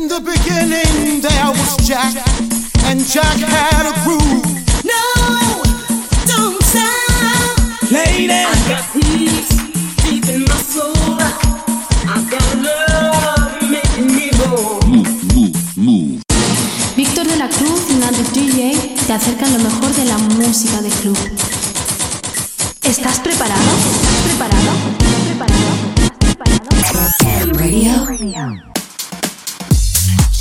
In the beginning there was Jack, and Jack had a groove. No, don't stop. Lady, I got peace deep in my soul. I got love making me whole. Víctor de la Cruz y DJ te acercan lo mejor de la música de club. ¿Estás preparado? ¿Estás preparado? ¿Estás preparado? ¿Estás preparado? Radio.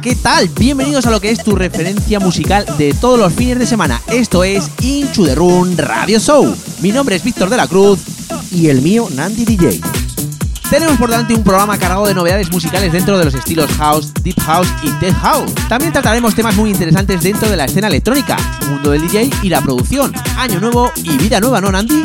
¿qué tal? Bienvenidos a lo que es tu referencia musical de todos los fines de semana. Esto es Room Radio Show. Mi nombre es Víctor de la Cruz y el mío, Nandi DJ. Tenemos por delante un programa cargado de novedades musicales dentro de los estilos house, deep house y tech house. También trataremos temas muy interesantes dentro de la escena electrónica, mundo del DJ y la producción, año nuevo y vida nueva, ¿no, Nandi?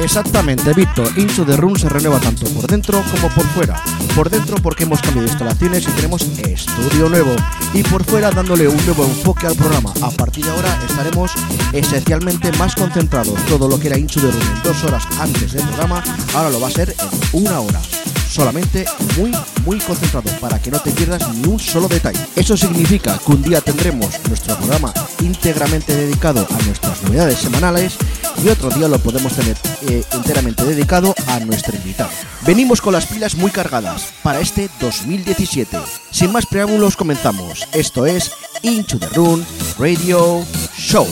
Exactamente, Víctor. Into the Room se renueva tanto por dentro como por fuera. Por dentro porque hemos cambiado instalaciones y tenemos estudio nuevo. Y por fuera dándole un nuevo enfoque al programa. A partir de ahora estaremos esencialmente más concentrados. Todo lo que era Into the Room en dos horas antes del programa, ahora lo va a ser en una hora. Solamente muy, muy concentrado para que no te pierdas ni un solo detalle. Eso significa que un día tendremos nuestro programa íntegramente dedicado a nuestras novedades semanales y otro día lo podemos tener eh, enteramente dedicado a nuestro invitado. Venimos con las pilas muy cargadas para este 2017. Sin más preámbulos comenzamos. Esto es Into the Room Radio Show.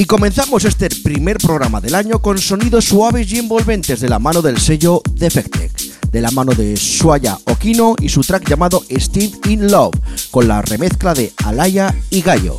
Y comenzamos este primer programa del año con sonidos suaves y envolventes de la mano del sello Defectec, de la mano de Suaya Okino y su track llamado Steve in Love, con la remezcla de Alaya y Gallo.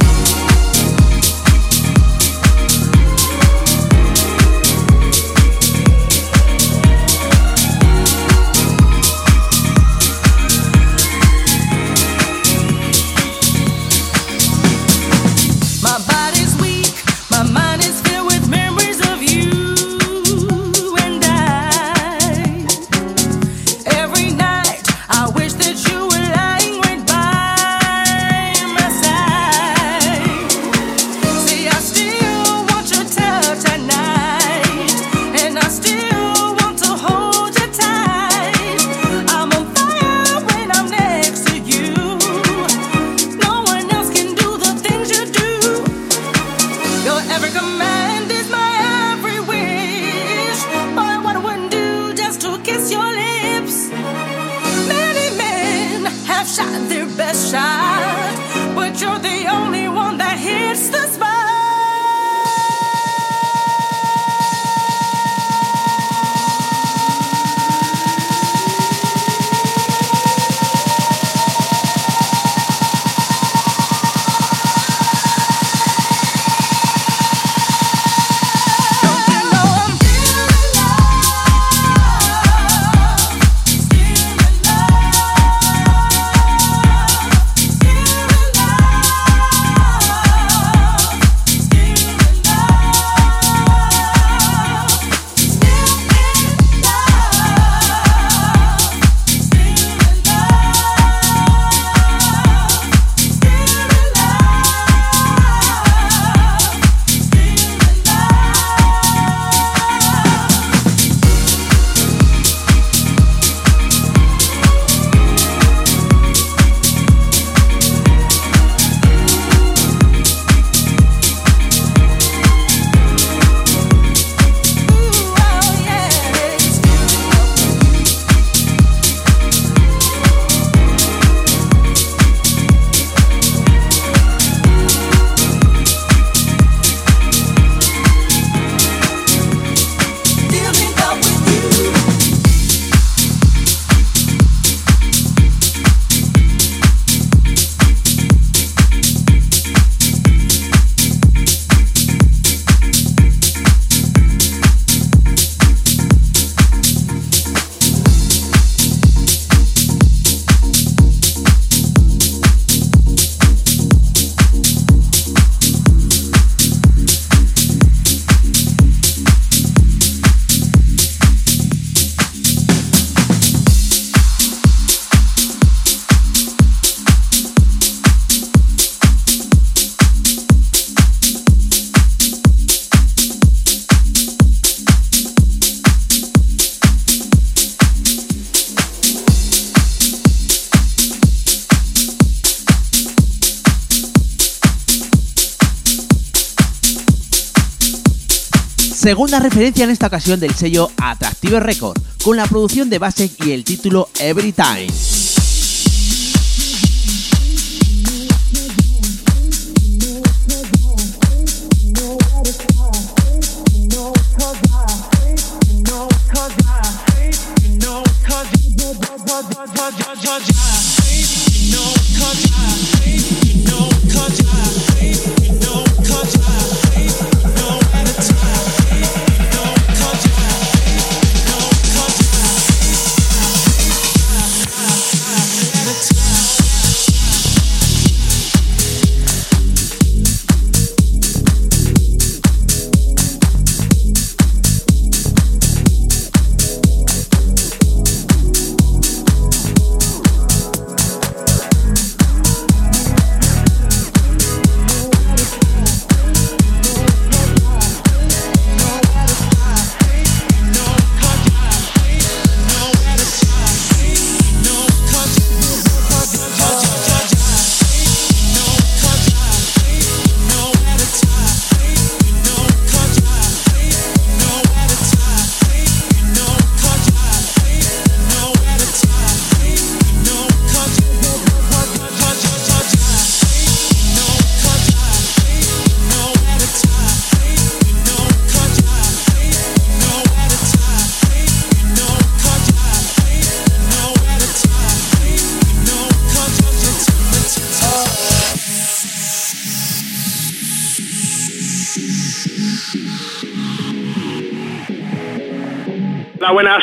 Segunda referencia en esta ocasión del sello Atractive Record, con la producción de Basek y el título Every Time.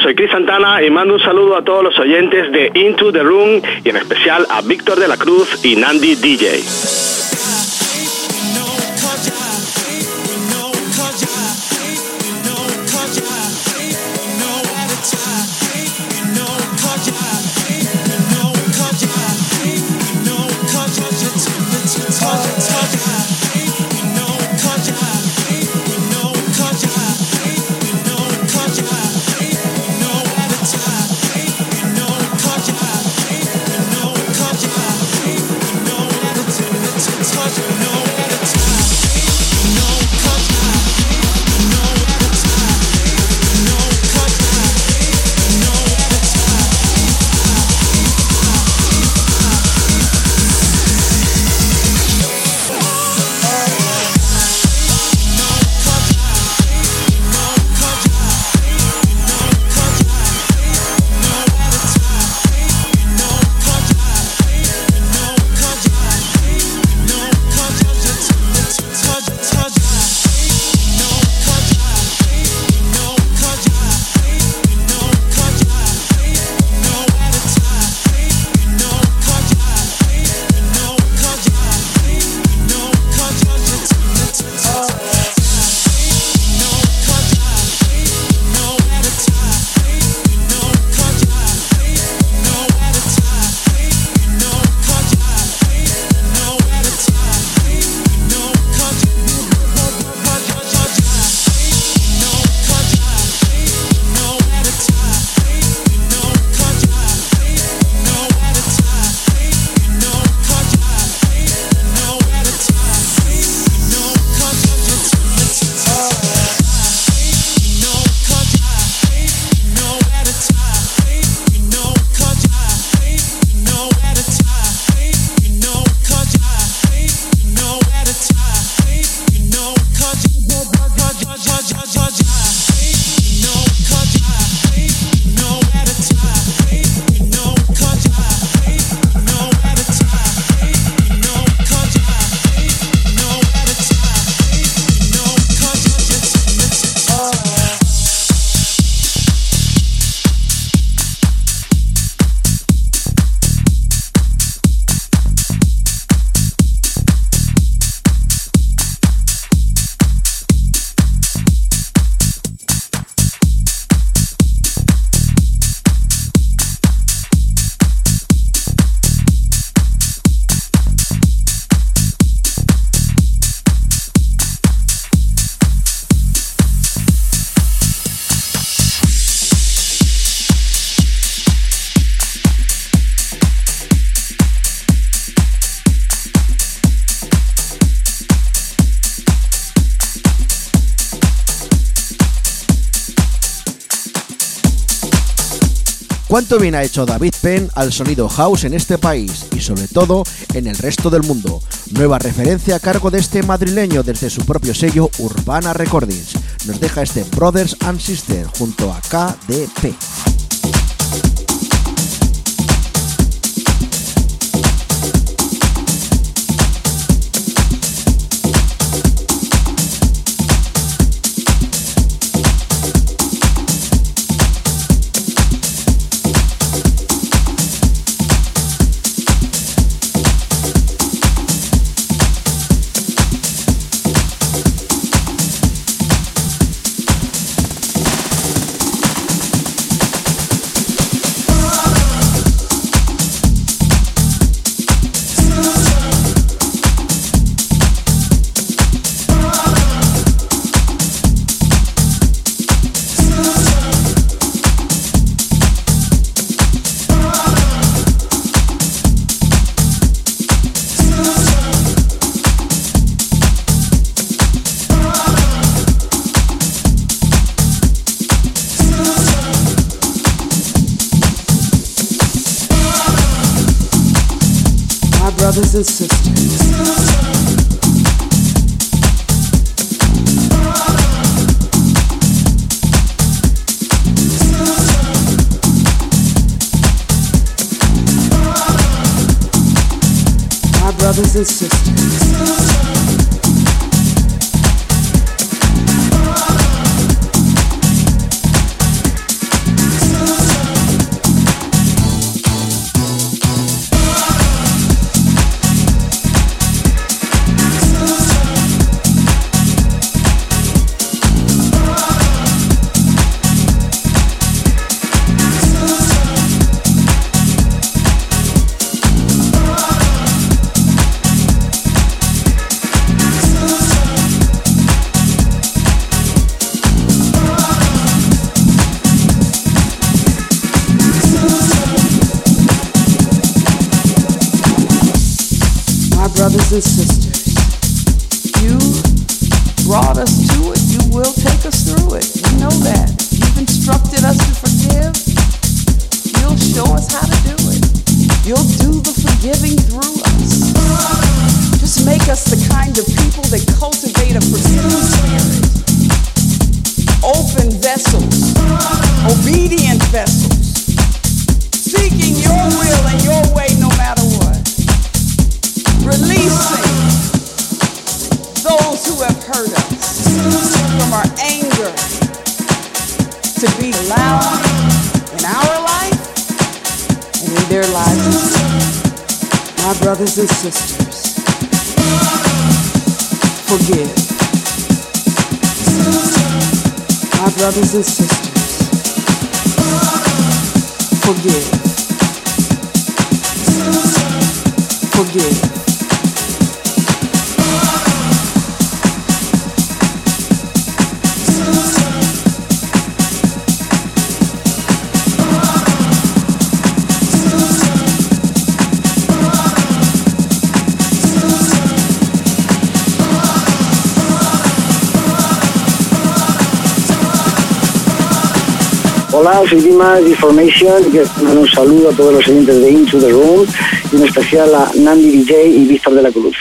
Soy Chris Santana y mando un saludo a todos los oyentes de Into the Room y en especial a Víctor de la Cruz y Nandi DJ. Cuánto bien ha hecho David Penn al sonido house en este país y sobre todo en el resto del mundo. Nueva referencia a cargo de este madrileño desde su propio sello Urbana Recordings. Nos deja este Brothers and Sisters junto a KDP. Just the kind of people that cultivate a forgiving spirit. Open vessels, obedient vessels, seeking your will and your way no matter what. Releasing those who have hurt us from our anger to be loud in our life and in their lives. My brothers and sisters, forgive. My brothers and sisters, forgive. Forgive. Hola, soy Dimas Information y un saludo a todos los oyentes de Into the Room y en especial a Nandi DJ y Víctor de la Cruz.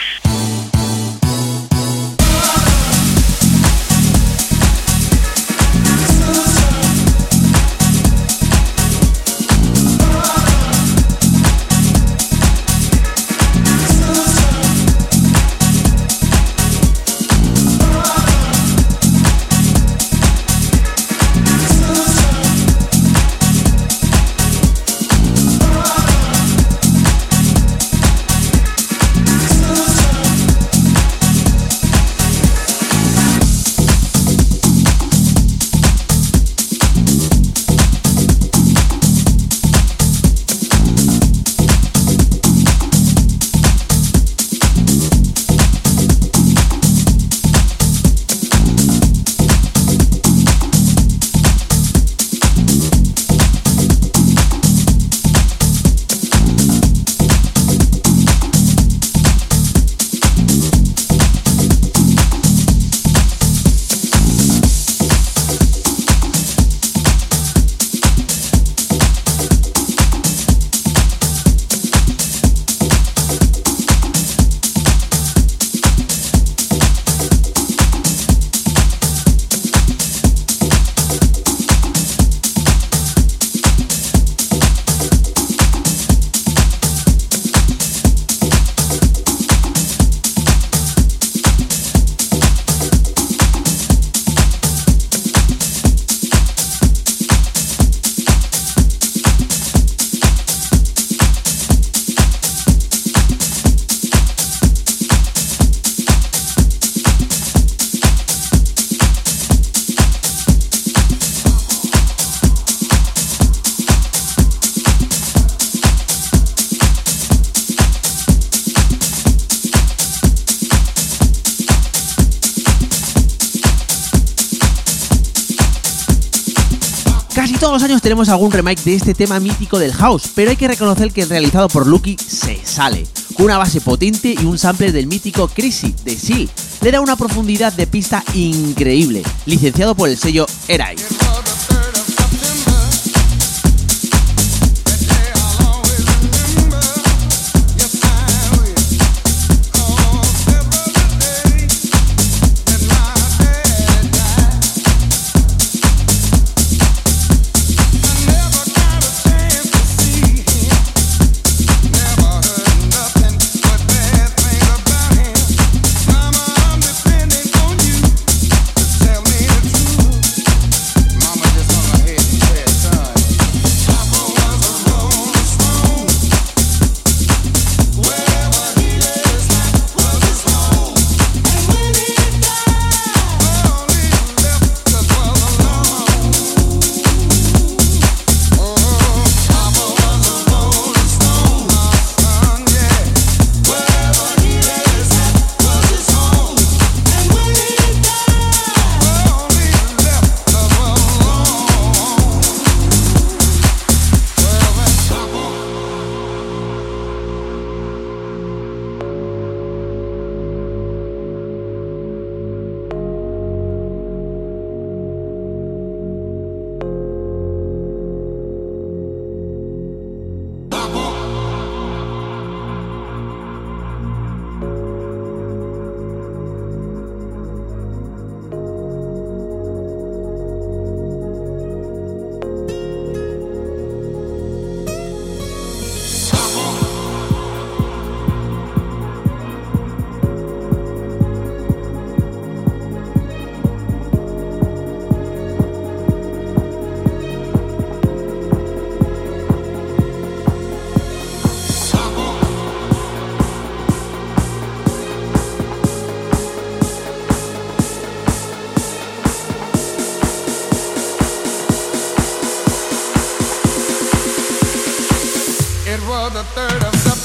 Tenemos algún remake de este tema mítico del house, pero hay que reconocer que el realizado por Lucky se sale. Con una base potente y un sample del mítico Crazy de Seal, le da una profundidad de pista increíble, licenciado por el sello Erai. was the third of September.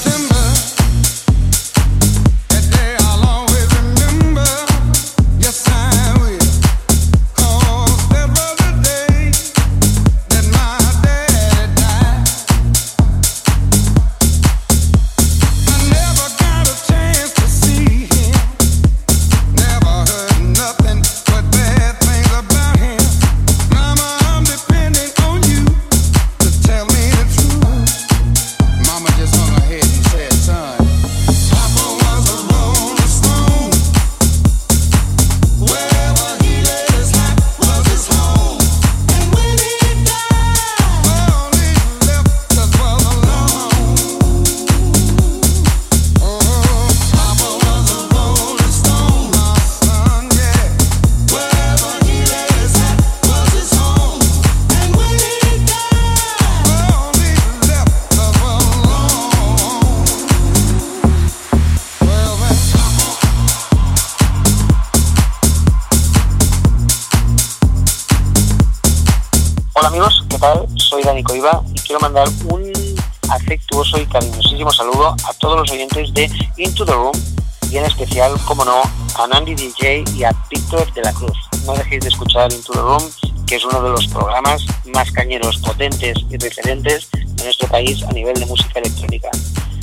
Como no, a Nandy DJ y a Víctor de la Cruz. No dejéis de escuchar Into the Room, que es uno de los programas más cañeros, potentes y referentes de nuestro país a nivel de música electrónica.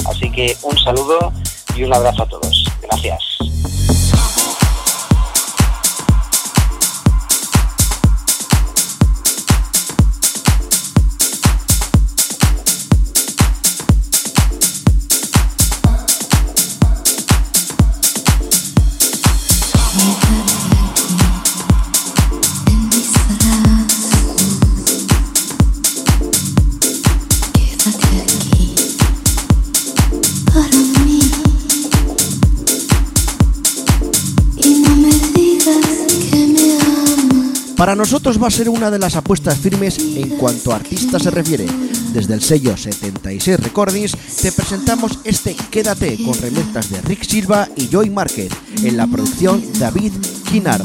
Así que un saludo y un abrazo a todos. Gracias. Para nosotros va a ser una de las apuestas firmes en cuanto a artistas se refiere. Desde el sello 76 Recordings te presentamos este Quédate con remezclas de Rick Silva y Joy Market en la producción David Kinnard.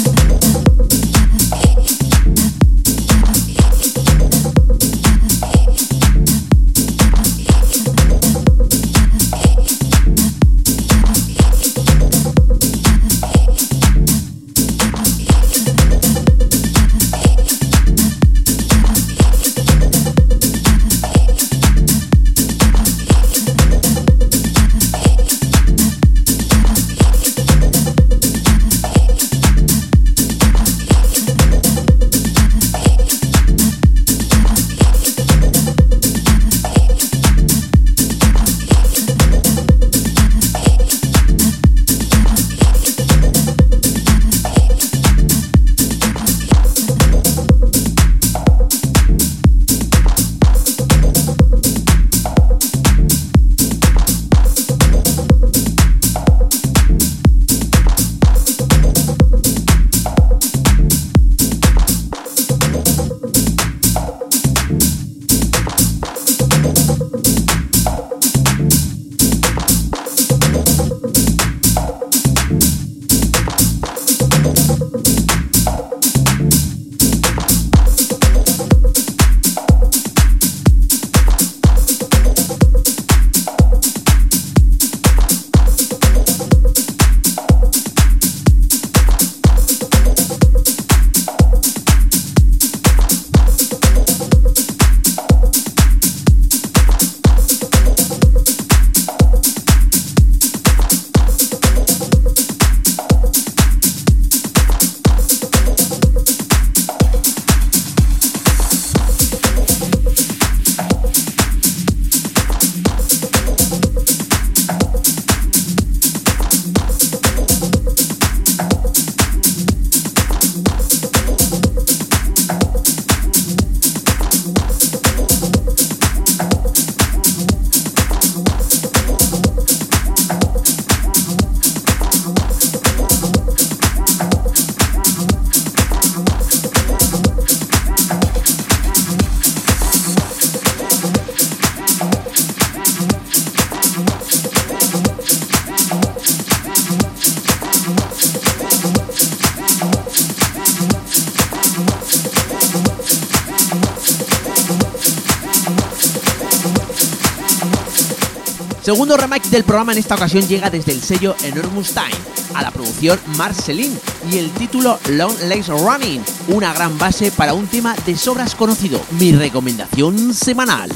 Segundo remake del programa en esta ocasión llega desde el sello Enormous Time, a la producción Marceline y el título Long Legs Running, una gran base para un tema de sobras conocido, mi recomendación semanal.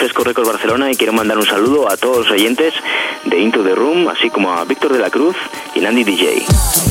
Fresco Records Barcelona y quiero mandar un saludo a todos los oyentes de Into the Room, así como a Víctor de la Cruz y Nandy DJ.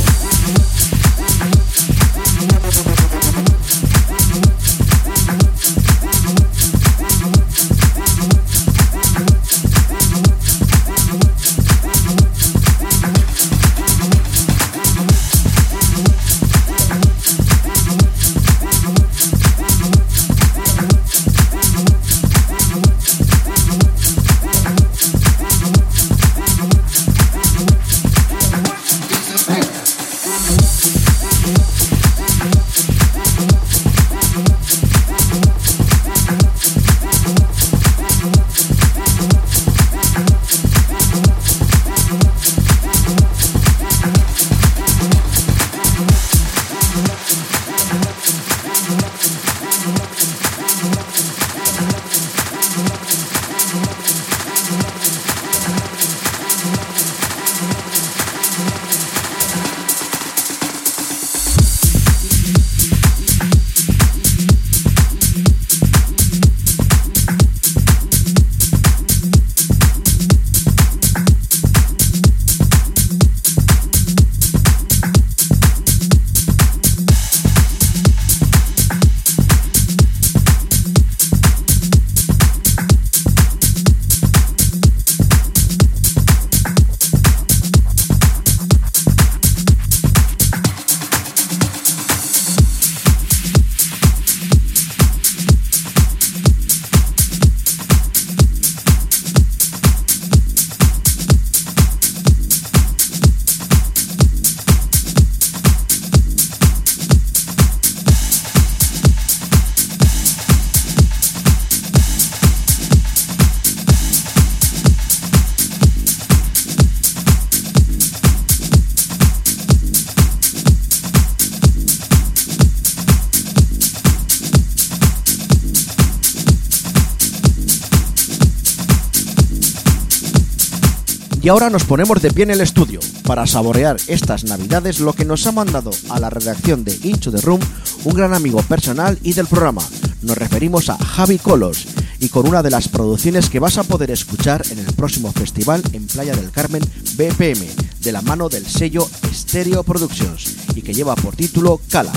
Y ahora nos ponemos de pie en el estudio para saborear estas navidades lo que nos ha mandado a la redacción de Into the Room un gran amigo personal y del programa. Nos referimos a Javi Colos y con una de las producciones que vas a poder escuchar en el próximo festival en Playa del Carmen BPM, de la mano del sello Stereo Productions y que lleva por título Cala,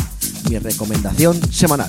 mi recomendación semanal.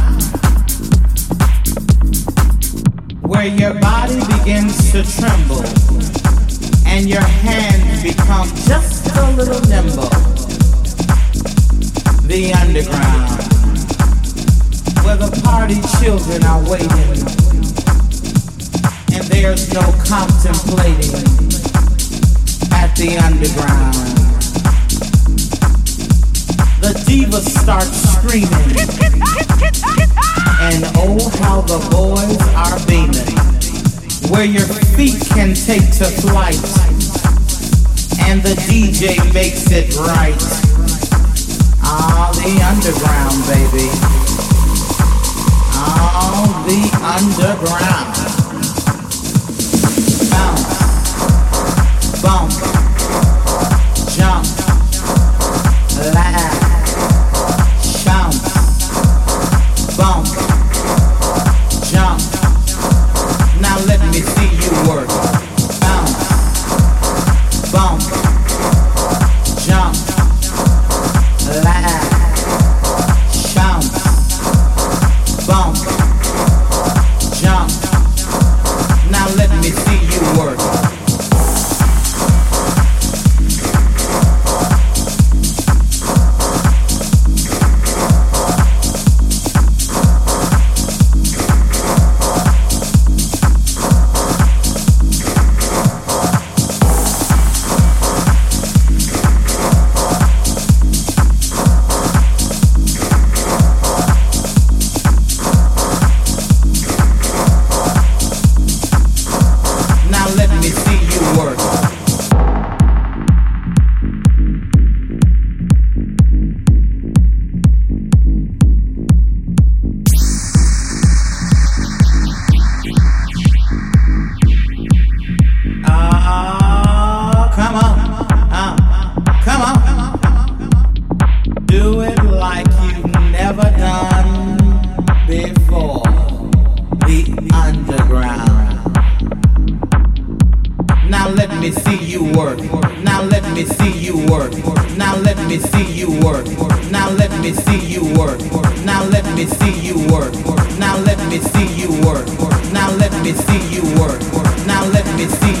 Where your body begins to tremble and your hands become just a little nimble. The underground, where the party children are waiting and there's no contemplating at the underground. The divas start screaming. And oh, how the boys are beaming. Where your feet can take to flight. And the DJ makes it right. Ah, the underground, baby. Ah, the underground. Bounce, bump, see you work. Now let me see you work. Now let me see you work. Now let me see you work. Now let me see you work. Now let me see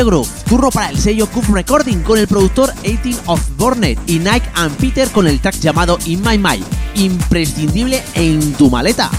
Groove. Turno para el sello Cuf Recording con el productor 18 of Bornet y Nike and Peter con el track llamado In My Mind. Imprescindible en tu maleta.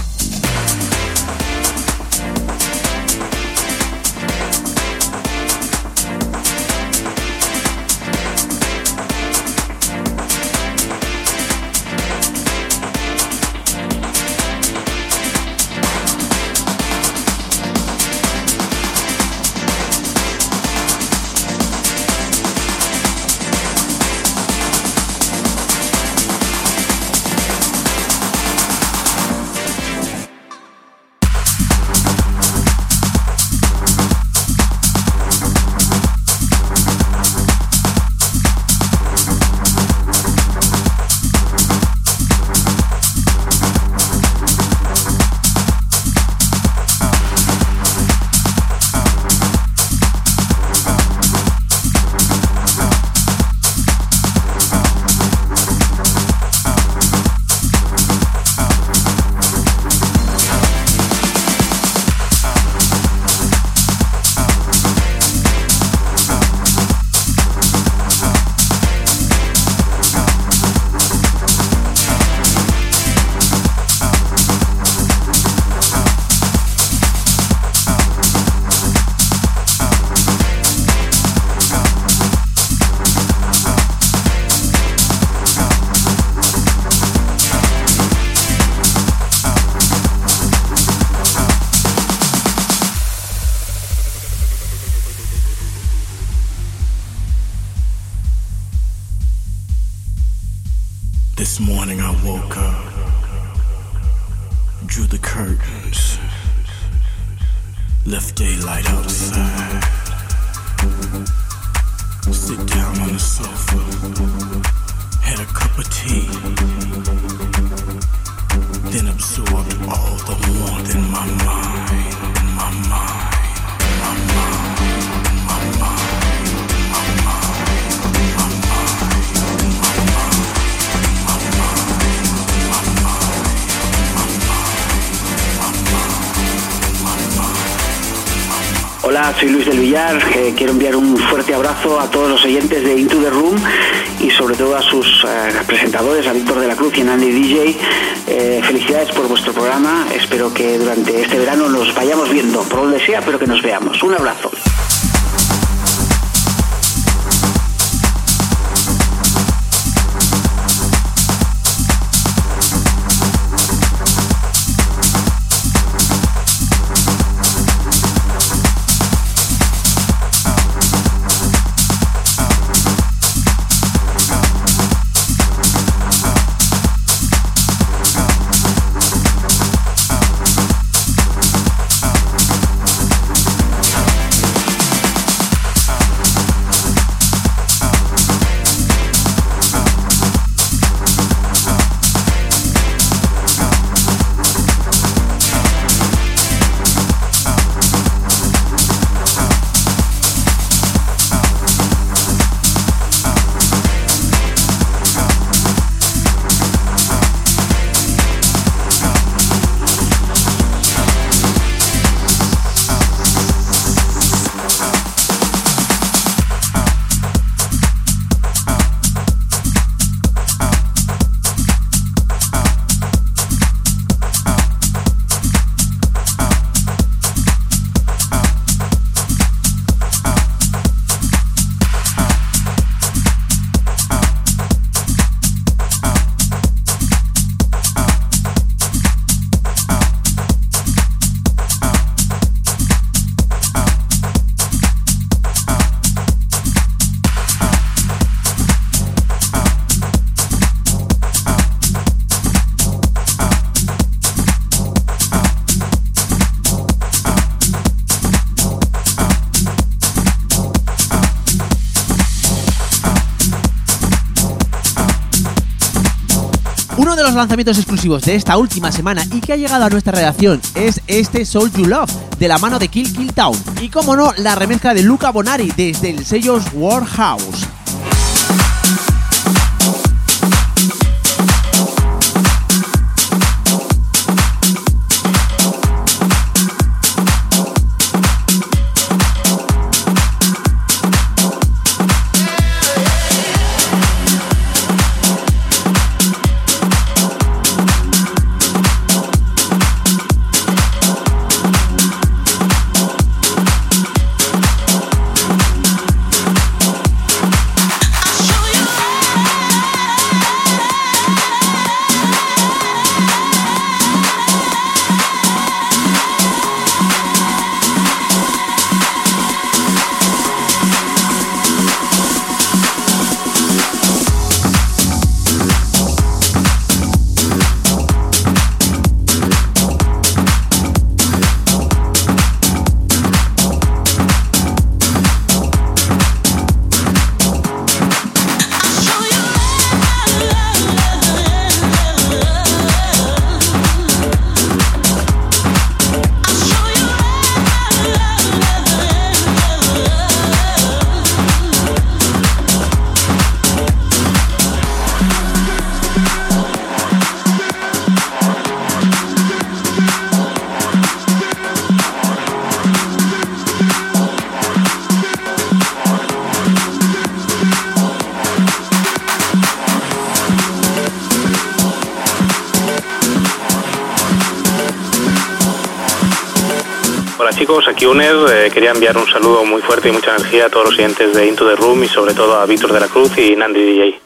Eh, quiero enviar un fuerte abrazo a todos los oyentes de Into the Room y sobre todo a sus eh, presentadores, a Víctor de la Cruz y a Andy DJ. Eh, felicidades por vuestro programa. Espero que durante este verano nos vayamos viendo, por donde sea, pero que nos veamos. Un abrazo. Los lanzamientos exclusivos de esta última semana y que ha llegado a nuestra redacción es este Soul You Love, de la mano de Kill Kill Town. Y como no, la remezcla de Luca Bonari desde el sello Warhouse. Quería enviar un saludo muy fuerte y mucha energía a todos los oyentes de Into the Room y sobre todo a Víctor de la Cruz y Nandi DJ.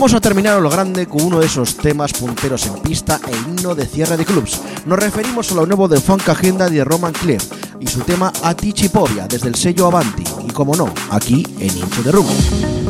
Vamos a terminar a lo grande con uno de esos temas punteros en pista e himno de cierre de clubs. Nos referimos a lo nuevo de Funk Agenda de Roman Clear y su tema Atichipovia desde el sello Avanti y como no, aquí en Into the Room.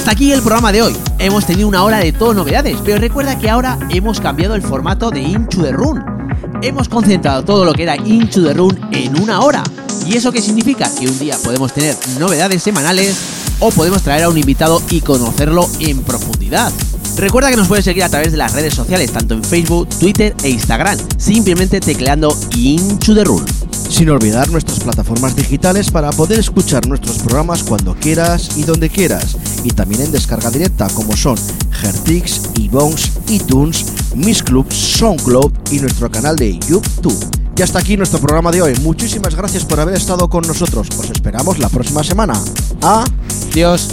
Hasta aquí el programa de hoy. Hemos tenido una hora de todo novedades, pero recuerda que ahora hemos cambiado el formato de Into the Run. Hemos concentrado todo lo que era Into the Run en una hora. ¿Y eso qué significa? Que un día podemos tener novedades semanales o podemos traer a un invitado y conocerlo en profundidad. Recuerda que nos puedes seguir a través de las redes sociales, tanto en Facebook, Twitter e Instagram, simplemente tecleando Into the Run. Sin olvidar nuestras plataformas digitales para poder escuchar nuestros programas cuando quieras y donde quieras. Y también en descarga directa como son Hertix, iBones, iTunes, Miss Club, SoundCloud y nuestro canal de YouTube. Y hasta aquí nuestro programa de hoy. Muchísimas gracias por haber estado con nosotros. Os esperamos la próxima semana. Adiós.